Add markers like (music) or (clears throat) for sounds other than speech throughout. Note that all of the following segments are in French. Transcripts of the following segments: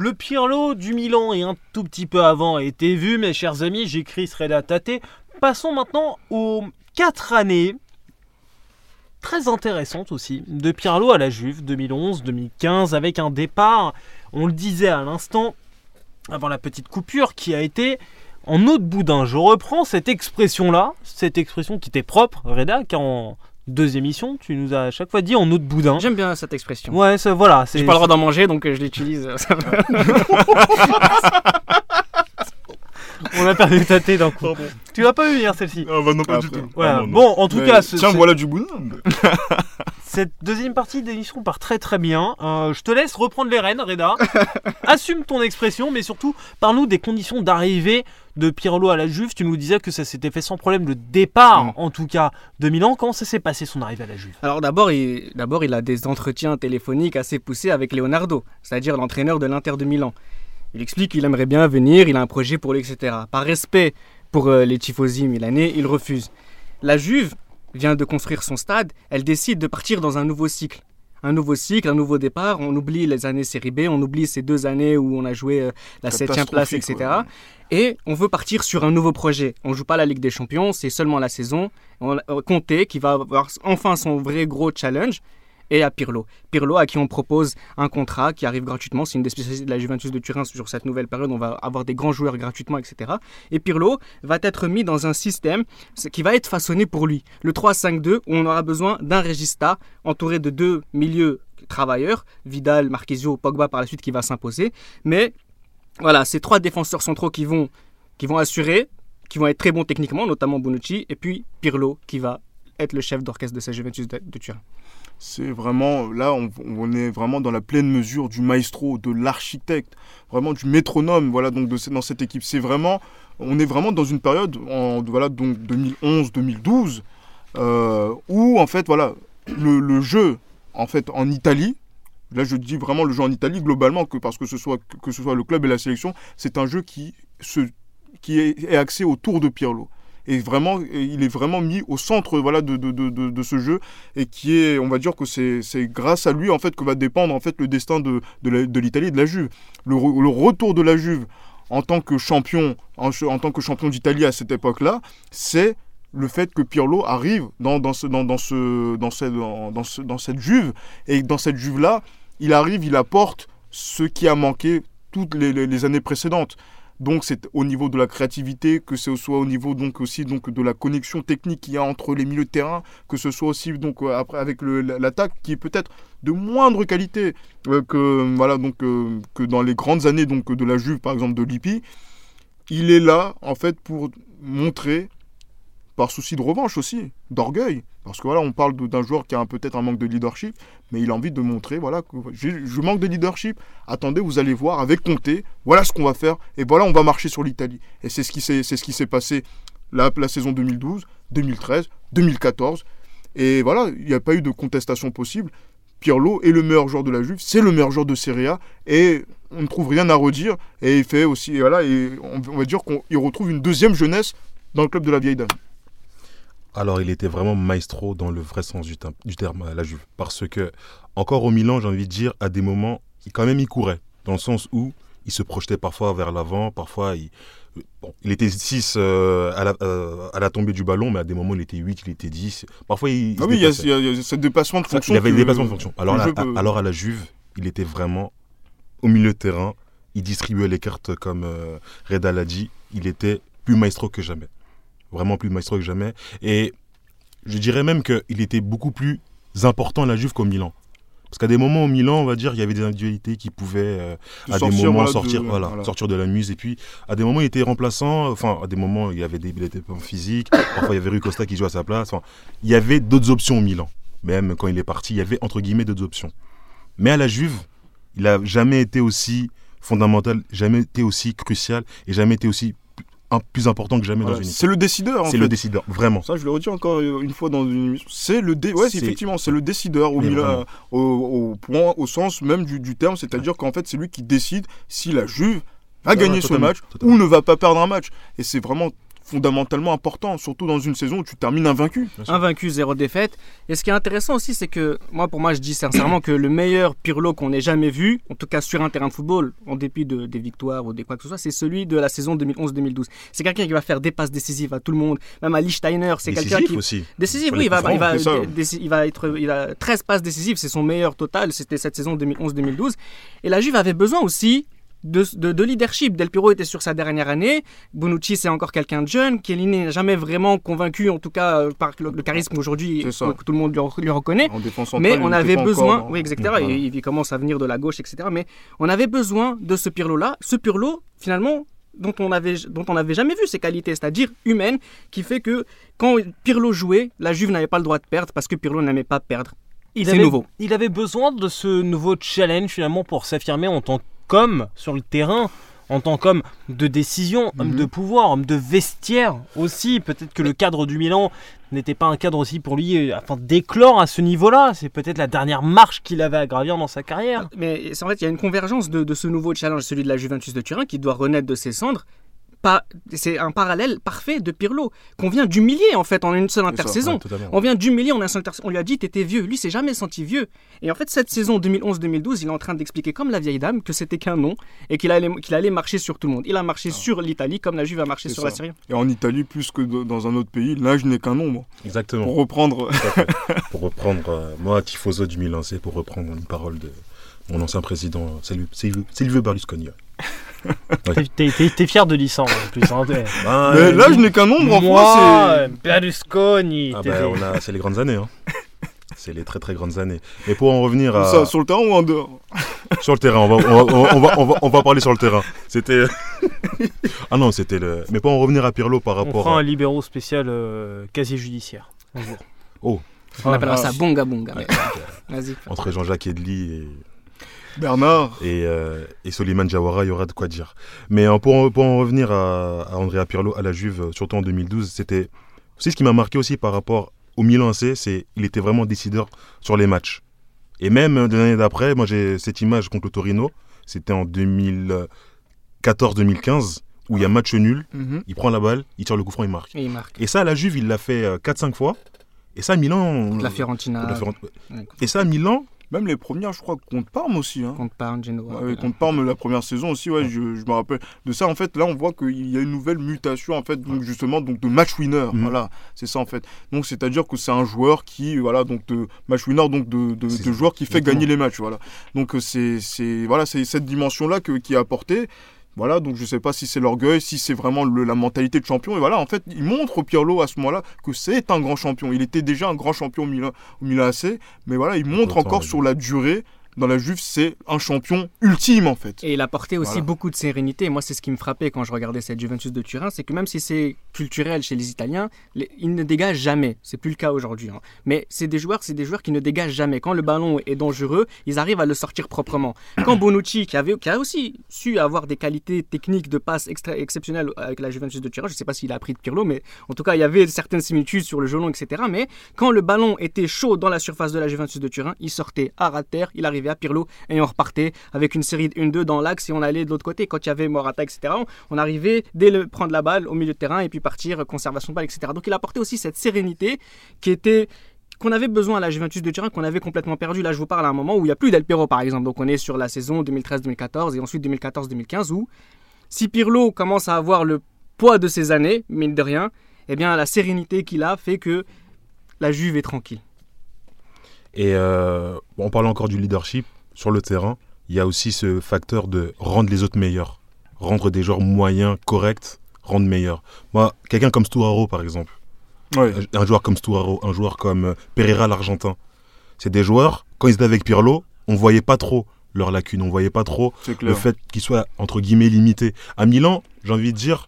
Le Pirlo du Milan et un tout petit peu avant a été vu, mes chers amis. J'écris Reda Tate. Passons maintenant aux 4 années très intéressantes aussi de Pirlo à la Juve 2011-2015 avec un départ, on le disait à l'instant, avant la petite coupure, qui a été en de boudin. Je reprends cette expression-là, cette expression qui était propre, Reda, car deux émissions, tu nous as à chaque fois dit en eau de boudin. J'aime bien cette expression. Ouais, ça, voilà. J'ai pas le droit d'en manger, donc euh, je l'utilise. (laughs) On a perdu ta tête d'un coup. Tu l'as pas eu hier celle-ci Ah bah non, pas du tout. Voilà. Ah, non, non. Bon, en tout Mais cas, Tiens, voilà du boudin. (laughs) cette deuxième partie d'émission part très très bien. Euh, je te laisse reprendre les rênes, Reda. (laughs) Assume ton expression, mais surtout, parle-nous des conditions d'arrivée de Pirlo à la Juve. Tu nous disais que ça s'était fait sans problème le départ, Mm. en tout cas, de Milan. Comment ça s'est passé son arrivée à la Juve? Alors d'abord, il, d'abord, il a des entretiens téléphoniques assez poussés avec Leonardo, c'est-à-dire l'entraîneur de l'Inter de Milan. Il explique qu'il aimerait bien venir, il a un projet pour lui, etc. Par respect pour euh, les tifosi milanais, il refuse. La Juve vient de construire son stade, elle décide de partir dans un nouveau cycle. Un nouveau cycle, un nouveau départ. On oublie les années Série B, on oublie ces deux années où on a joué euh, la septième place, etc. Et on veut partir sur un nouveau projet. On joue pas la Ligue des Champions, c'est seulement la saison. On a Conte qui va avoir enfin son vrai gros challenge. Et à Pirlo. Pirlo à qui on propose un contrat qui arrive gratuitement. C'est une des spécialités de la Juventus de Turin sur cette nouvelle période. On va avoir des grands joueurs gratuitement, etc. Et Pirlo va être mis dans un système qui va être façonné pour lui. Le 3-5-2 où on aura besoin d'un régista entouré de deux milieux travailleurs. Vidal, Marquisio, Pogba par la suite qui va s'imposer. Mais voilà, ces trois défenseurs centraux qui vont, qui vont assurer, qui vont être très bons techniquement, notamment Bonucci, et puis Pirlo qui va être le chef d'orchestre de cette Juventus de Turin. C'est vraiment, là, on, est vraiment dans la pleine mesure du maestro, de l'architecte, vraiment du métronome, voilà, donc dans cette équipe. C'est vraiment, on est vraiment dans une période, en, voilà, donc 2011-2012, euh, où, en fait, voilà, le, le jeu, en fait, en Italie, là, je dis vraiment le jeu en Italie, globalement, que parce que ce soit, que ce soit le club et la sélection, c'est un jeu qui, se, qui est, est axé autour de Pirlo. Et vraiment, et il est vraiment mis au centre voilà, de, de, de, ce jeu et qui est, on va dire que c'est grâce à lui en fait que va dépendre en fait le destin de, de l'Italie et de la Juve. Le, le retour de la Juve en tant que champion, en, en tant que champion d'Italie à cette époque-là, c'est le fait que Pirlo arrive dans, dans, ce, dans, ce, dans, cette, dans, ce- dans cette Juve et dans cette Juve-là, il arrive, il apporte ce qui a manqué toutes les années précédentes. Donc c'est au niveau de la créativité, que ce soit au niveau donc aussi donc de la connexion technique qu'il y a entre les milieux de terrain, que ce soit aussi donc euh, après avec l'attaque qui est peut-être de moindre qualité euh, que voilà donc euh, que dans les grandes années donc de la Juve par exemple de Lippi. Il est là en fait pour montrer par souci de revanche aussi, d'orgueil, parce que voilà, on parle d'un joueur qui a peut-être un manque de leadership, mais il a envie de montrer, voilà, je manque de leadership. Attendez, vous allez voir avec Conte, voilà ce qu'on va faire, et voilà, on va marcher sur l'Italie. Et c'est ce qui s'est, c'est ce qui s'est passé la, la saison 2012, 2013, 2014, et voilà, il n'y a pas eu de contestation possible. Pirlo est le meilleur joueur de la Juve, c'est le meilleur joueur de Serie A, et on ne trouve rien à redire. Et il fait aussi, voilà, on va dire qu'il retrouve une deuxième jeunesse dans le club de la vieille dame. Alors, il était vraiment maestro dans le vrai sens du, terme- du terme à la Juve. Parce que, encore au Milan, j'ai envie de dire, à des moments, il, quand même, il courait. Dans le sens où il se projetait parfois vers l'avant, parfois il, bon, il était 6 à, la, euh, à la tombée du ballon, mais à des moments, il était 8, il était 10. Parfois, il. il Ah oui, il y, a, il y y ce dépassement de fonction. il avait que des dépassements de fonction. À- peut- alors à la Juve, il était vraiment au milieu de terrain. Il distribuait les cartes comme euh, Reda l'a dit. Il était plus maestro que jamais. Vraiment plus maestro que jamais. Et je dirais même qu'il était beaucoup plus important à la Juve qu'au Milan. Parce qu'à des moments au Milan, on va dire, il y avait des individualités qui pouvaient euh, à des sortir, moments voilà, de- sortir, voilà, voilà. sortir de la muse. Et puis, à des moments, il était remplaçant. Enfin, à des moments, il y avait des il était pas en physique. Parfois, il y avait Rui Costa qui jouait à sa place. Enfin, il y avait d'autres options au Milan. Même quand il est parti, il y avait entre guillemets d'autres options. Mais à la Juve, il a jamais été aussi fondamental, jamais été aussi crucial et jamais été aussi un- plus important que jamais Voilà, dans une. C'est le décideur. C'est le décideur, vraiment. Ça, je le redis encore une fois dans une émission. C'est le dé... ouais, effectivement, c'est le décideur au, Milan- au, au point, au sens même du, du terme, c'est-à-dire qu'en fait, c'est lui qui décide si la Juve va Ouais, gagner ce match totalement. ou ne va pas perdre un match. Et c'est vraiment fondamentalement important, surtout dans une saison où tu termines invaincu. Invaincu, zéro défaite. Et ce qui est intéressant aussi, c'est que moi, pour moi, je dis sincèrement que le meilleur Pirlo qu'on ait jamais vu, en tout cas sur un terrain de football, en dépit de, des victoires ou des quoi que ce soit, c'est celui de la saison 2011-2012. C'est quelqu'un qui va faire des passes décisives à tout le monde, même à Lichtsteiner. C'est quelqu'un qui. aussi. Décisif, oui, il va, va, il va être, il a 13 passes décisives, c'est son meilleur total, c'était cette saison 2011-2012. Et la Juve avait besoin aussi de, de, de leadership. Del Piero était sur sa dernière année, Bonucci c'est encore quelqu'un de jeune, Chiellini n'a jamais vraiment convaincu, en tout cas euh, par le, le charisme aujourd'hui que tout le monde lui, lui reconnaît. En Mais on avait besoin, encore dans- oui, etc. Il, il commence à venir de la gauche, etc. Mais on avait besoin de ce Pirlo-là, ce Pirlo, finalement, dont on avait, dont on n'avait jamais vu ses qualités, c'est-à-dire humaines, qui fait que quand Pirlo jouait, la Juve n'avait pas le droit de perdre parce que Pirlo n'aimait pas perdre. Il C'est avait, nouveau. Il avait besoin de ce nouveau challenge finalement pour s'affirmer en tant qu'homme sur le terrain, en tant qu'homme de décision, homme Mhm. de pouvoir, homme de vestiaire aussi. Peut-être que le cadre du Milan n'était pas un cadre aussi pour lui euh, afin d'éclore à ce niveau-là. C'est peut-être la dernière marche qu'il avait à gravir dans sa carrière. Mais en fait, il y a une convergence de, de ce nouveau challenge, celui de la Juventus de Turin, qui doit renaître de ses cendres. Pas- C'est un parallèle parfait de Pirlo, qu'on vient d'humilier en fait en une seule ça, intersaison. Ouais. On vient d'humilier, on, a un seul inter- on lui a dit t'étais vieux. Lui, s'est jamais senti vieux. Et en fait, cette saison 2011-2012, il est en train d'expliquer comme la vieille dame que c'était qu'un nom et qu'il allait, qu'il allait marcher sur tout le monde. Il a marché sur l'Italie comme la Juve a marché C'est sur ça. la Syrie. Et en Italie, plus que dans un autre pays, l'âge n'est qu'un nombre. Exactement. Pour reprendre. pour reprendre, euh, moi, tifoso du Milan, c'est pour reprendre une parole de mon ancien président, Silvio, Berlusconi. (laughs) T'es- T'es t'es- t'es fier de l'ISAN en plus. hein, t'es- (laughs) Ah, Mais euh, l'âge n'est qu'un nombre en Moi, France. Berlusconi. ah t'es- bah, on a- c'est les grandes années. Hein. (laughs) C'est les très très grandes années. Mais pour en revenir à, Ça, sur le terrain ou en dehors? Sur le terrain, on va, on va, on va, on va, on va- on va parler sur le terrain. C'était. ah non, c'était le. Mais pour en revenir à Pirlo par On rapport. fera à- un libéraux spécial euh, casier judiciaire. un jour. On Ah, appellera ah, ça bonga bonga. Ouais, Vas-y. Entre Jean-Jacques Edli et, Bernard. et, euh, et Soliman Jawara, il y aura de quoi dire. Mais euh, pour, en- pour en revenir à, à Andrea Pirlo, à la Juve, euh, surtout en 2012, c'était aussi ce qui m'a marqué aussi par rapport au Milan AC, c'est il était vraiment décideur sur les matchs. Et même l'année d'après, moi j'ai cette image contre le Torino, c'était en 2014-2015, où il y a match nul, Mhm. il prend la balle, il tire le coup franc, il marque. Et il marque. Et ça, à la Juve, il l'a fait euh, 4-5 fois. Et ça, Milan... Contre la Fiorentina. la Fiorent- ouais, Et ça, Milan, Même les premières, je crois, contre Parme aussi. Hein. Contre Parme, Genoa. Ouais, contre Parme la première saison aussi, ouais, je, je me rappelle de ça. En fait, là, on voit qu'il y a une nouvelle mutation, en fait, donc justement, donc de match winner. Mhm. Voilà, c'est ça en fait. Donc, c'est-à-dire que c'est un joueur qui, voilà, donc de match winner, donc de, de, joueur qui fait exactement. gagner les matchs. Voilà. Donc, c'est, c'est, voilà, c'est cette dimension-là qui est apportée. Voilà, donc je sais pas si c'est l'orgueil, si c'est vraiment le- la mentalité de champion. Et voilà, en fait, il montre Pirlo à ce moment-là que c'est un grand champion. Il était déjà un grand champion au Milan, au Milan AC, mais voilà, il montre encore sur la durée. Dans la Juve, c'est un champion ultime en fait. Et il apportait aussi Voilà. beaucoup de sérénité. Moi, c'est ce qui me frappait quand je regardais cette Juventus de Turin, c'est que même si c'est culturel chez les Italiens, les- ils ne dégagent jamais. C'est plus le cas aujourd'hui. hein. Mais c'est des joueurs, c'est des joueurs qui ne dégagent jamais. Quand le ballon est dangereux, ils arrivent à le sortir proprement. (clears throat) Quand Bonucci, qui avait, qui a aussi su avoir des qualités techniques de passe extra- exceptionnelles avec la Juventus de Turin, je ne sais pas s'il a appris de Pirlo, mais en tout cas, il y avait certaines similitudes sur le gelon, etc. Mais quand le ballon était chaud dans la surface de la Juventus de Turin, il sortait à terre, il arrivait Pirlo et on repartait avec une série de 1-2 dans l'axe et on allait de l'autre côté. Quand il y avait Morata, etc., on, arrivait dès le prendre la balle au milieu de terrain et puis partir, euh, conservation de balle, etc. Donc il apportait aussi cette sérénité qui était qu'on avait besoin à la Juventus de Turin, qu'on avait complètement perdu. Là, je vous parle à un moment où il n'y a plus Del Piero, par exemple. Donc on est sur la saison 2013-2014 et ensuite 2014-2015 où si Pirlo commence à avoir le poids de ses années, mine de rien, eh bien la sérénité qu'il a fait que la Juve est tranquille. Et euh, on parle encore du leadership sur le terrain. Il y a aussi ce facteur de rendre les autres meilleurs, rendre des joueurs moyens, corrects, rendre meilleurs. Moi, quelqu'un comme Sturaro, par exemple, un joueur comme Sturaro, un joueur comme euh, Pereira, l'Argentin, c'est des joueurs, quand ils étaient avec Pirlo, on voyait pas trop leurs lacunes, on voyait pas trop le fait qu'ils soient, entre guillemets, limités. À Milan, j'ai envie de dire,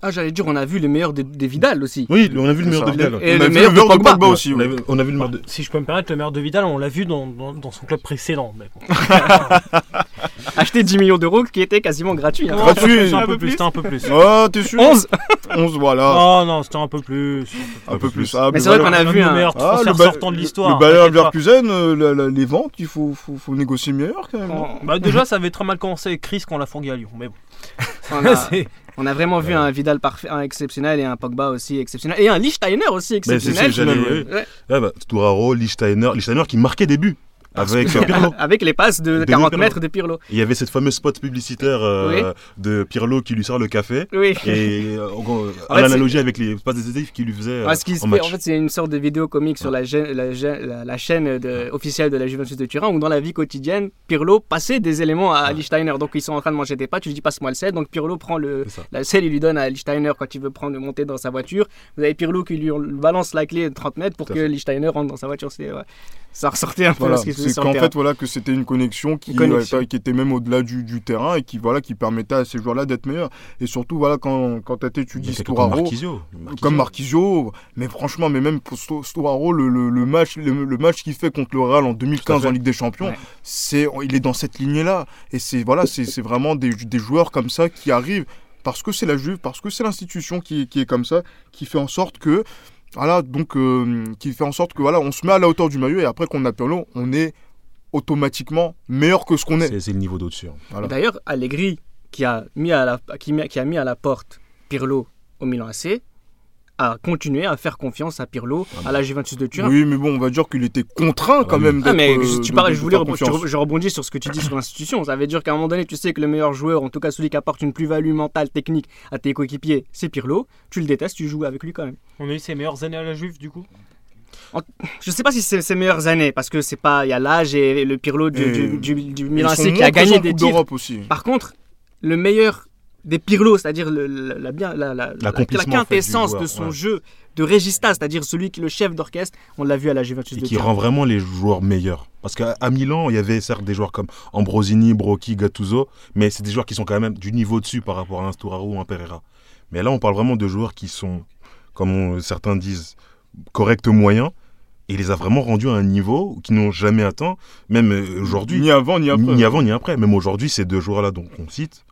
Ah, j'allais dire, on a vu le meilleur des, des Vidal aussi. oui, on a vu le meilleur ça. de Vidal. Et On le a vu meilleur le de meilleur de Pogba. Pogba aussi. On a ouais. vu, on a vu le meilleur de... Si je peux me permettre, le meilleur de Vidal, on l'a vu dans, dans- dans son club précédent. mais bon. (laughs) (laughs) (laughs) acheté 10 millions d'euros qui était quasiment gratuit. hein. Gratuit. C'était un peu plus, c'était un peu plus. Ah, t'es sûr 11 11, voilà. Oh non, c'était un peu plus. un peu plus. Ah, Mais c'est vrai qu'on a vu un- meilleurs Ah, transferts le ba- sortants de l'histoire. Le Bayer t'inquiète pas. Leverkusen, euh, la- la- les ventes, il faut, faut, faut négocier meilleur quand même. on, Bah, déjà, ça avait très mal commencé avec Chris quand on l'a fourgué à Lyon. Mais bon. (laughs) on a, (laughs) C'est- on a vraiment vu un Vidal parfait, un exceptionnel et un Pogba aussi exceptionnel. Et un Lichtsteiner aussi Mais c'est- exceptionnel. c'est- j'allais- ouais. oui. Ouais. Ouais, bah, Touraro, Lichtsteiner, Lichtsteiner qui marquait des buts avec euh, Pirlo. (laughs) Avec les passes de De 40 Pirlo. mètres de Pirlo. Et Il y avait cette fameuse spot publicitaire euh, de Pirlo qui lui sort le café. Oui. Et euh, en gros, En à l'analogie avec les passes décisives qu'il lui faisait euh, Ouais, ce qui en fait, match. en fait, c'est une sorte de vidéo comique sur la, gê- la, gê- la- la chaîne de- officielle de la Juventus de Turin où dans la vie quotidienne, Pirlo passait des éléments à Ouais. Lichtsteiner. Donc ils sont en train de manger des pâtes, tu lui dis passe-moi le sel. Donc Pirlo prend le, la selle, il lui donne à Lichtsteiner quand il veut prendre monter dans sa voiture. Vous avez Pirlo qui lui balance la clé de 30 mètres pour que. Lichtsteiner rentre dans sa voiture. Ouais. Ça ressortait un peu Voilà, ce qui se faisait c'est qu'en fait voilà que c'était une connexion qui, Une connexion. ouais, qui était même au-delà du, du terrain et qui voilà qui permettait à ces joueurs-là d'être meilleurs. Et surtout voilà quand quand tu comme Stouraro, Marquisio. comme Marquisio, mais franchement mais même pour Sto- Stouraro le, le, le match le, le match qu'il fait contre le Real en Tout 2015 à fait. en Ligue des Champions, Ouais. c'est il est dans cette lignée là et c'est voilà c'est c'est vraiment des, des joueurs comme ça qui arrivent parce que c'est la Juve, parce que c'est l'institution qui, qui est comme ça, qui fait en sorte que voilà donc euh, qui fait en sorte que voilà on se met à la hauteur du maillot et après qu'on a Pirlo, on est automatiquement meilleur que ce qu'on est. C'est le niveau d'au-dessus. hein. Voilà. D'ailleurs, Allegri, qui a, mis à la, qui, qui a mis à la porte Pirlo au Milan AC, a continué à faire confiance à Pirlo à la Juventus de Turin. Oui, mais bon, on va dire qu'il était contraint quand Ah même Ah, mais euh, tu de- parles, je voulais je, rebondis sur ce que tu dis sur l'institution. Ça veut dire qu'à un moment donné, tu sais que le meilleur joueur, en tout cas celui qui apporte une plus-value mentale, technique à tes coéquipiers, c'est Pirlo. Tu le détestes, tu joues avec lui quand même. On a eu ses meilleures années à la Juve, du coup. Je sais pas si c'est ses meilleures années, parce que c'est pas, il y a l'âge et le Pirlo du, du, du, du Ils Milan AC qui a gagné des titres. aussi. Par contre, le meilleur des Pirlo, c'est-à-dire la, la, bien- la, en fait, quintessence joueur, de son ouais. jeu de régista, c'est-à-dire celui qui est le chef d'orchestre, on l'a vu à la Juventus Et de qui rend vraiment les joueurs meilleurs. Parce qu'à Milan, il y avait certes des joueurs comme Ambrosini, Brocchi, Gattuso, mais c'est des joueurs qui sont quand même du niveau dessus par rapport à un Sturaro ou un Pereira. Mais là, on parle vraiment de joueurs qui sont, comme on- certains disent, corrects moyens. Et il les a vraiment rendus à un niveau qu'ils n'ont jamais atteint, même euh, aujourd'hui. Ni avant, ni après. Ni avant ni après. Même aujourd'hui, ces deux joueurs-là dont on cite,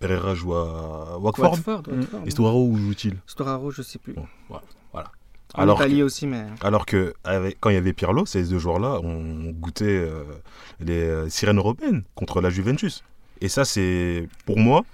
Pereira joue à Watford. Watford, Watford. Et Sturaro, où joue-t-il Storaro, je sais plus. Bon, voilà. voilà. En Alors Italie que- aussi, mais. Alors que avec- quand il y avait Pirlo, ces deux joueurs-là ont goûté euh, les euh, sirènes européennes contre la Juventus. Et ça, c'est pour moi.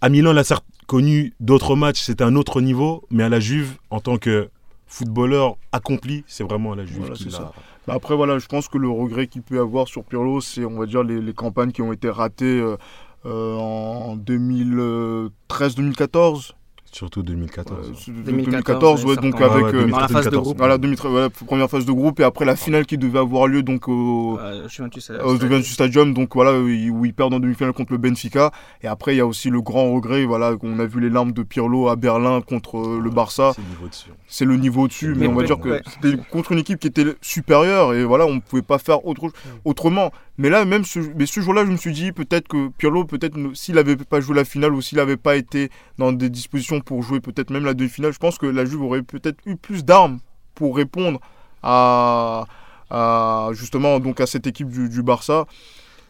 À Milan, il a certes connu d'autres matchs, c'était un autre niveau, mais à la Juve, en tant que footballeur accompli, c'est vraiment à la Juve Voilà, qu'il c'est a- ça. Bah Après, voilà, je pense que le regret qu'il peut avoir sur Pirlo, c'est, on va dire, les, les campagnes qui ont été ratées euh, euh, en 2013-2014. Surtout 2014. Euh, 2014, 2014, ouais, donc avec Ouais, euh, ouais, Dans la phase de 2014. groupe. voilà, 2013, voilà, première phase de groupe et après la finale qui devait avoir lieu donc au, Euh, Juventus, euh, au Juventus Stadium, donc voilà, où ils perdent en demi-finale contre le Benfica. Et après, il y a aussi le grand regret, voilà, qu'on a vu les larmes de Pirlo à Berlin contre euh, le Barça. C'est le niveau dessus. C'est le niveau dessus, mais Mais on va ouais, dire que c'était contre une équipe qui était supérieure et voilà, on ne pouvait pas faire autre, autrement. Mais là, même ce, mais ce jour-là, je me suis dit peut-être que Pirlo, peut-être s'il n'avait pas joué la finale ou s'il n'avait pas été dans des dispositions pour jouer peut-être même la demi-finale, je pense que la Juve aurait peut-être eu plus d'armes pour répondre à, à, justement donc à cette équipe du, du Barça.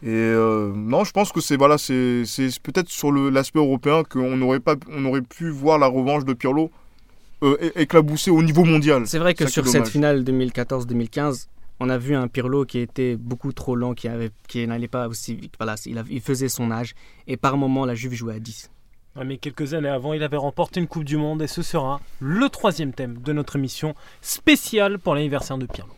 Et euh, non, je pense que c'est voilà, c'est peut-être sur l'aspect européen qu'on n'aurait pas, on aurait pu voir la revanche de Pirlo euh, é- éclabousser au niveau mondial. C'est vrai que sur cette finale 2014-2015, on a vu un Pirlo qui était beaucoup trop lent, qui, n'allait pas aussi vite. Voilà, il, faisait son âge. Et par moment, la Juve jouait à 10. Ah, mais quelques années avant, il avait remporté une Coupe du Monde et ce sera le troisième thème de notre émission spéciale pour l'anniversaire de Pirlo.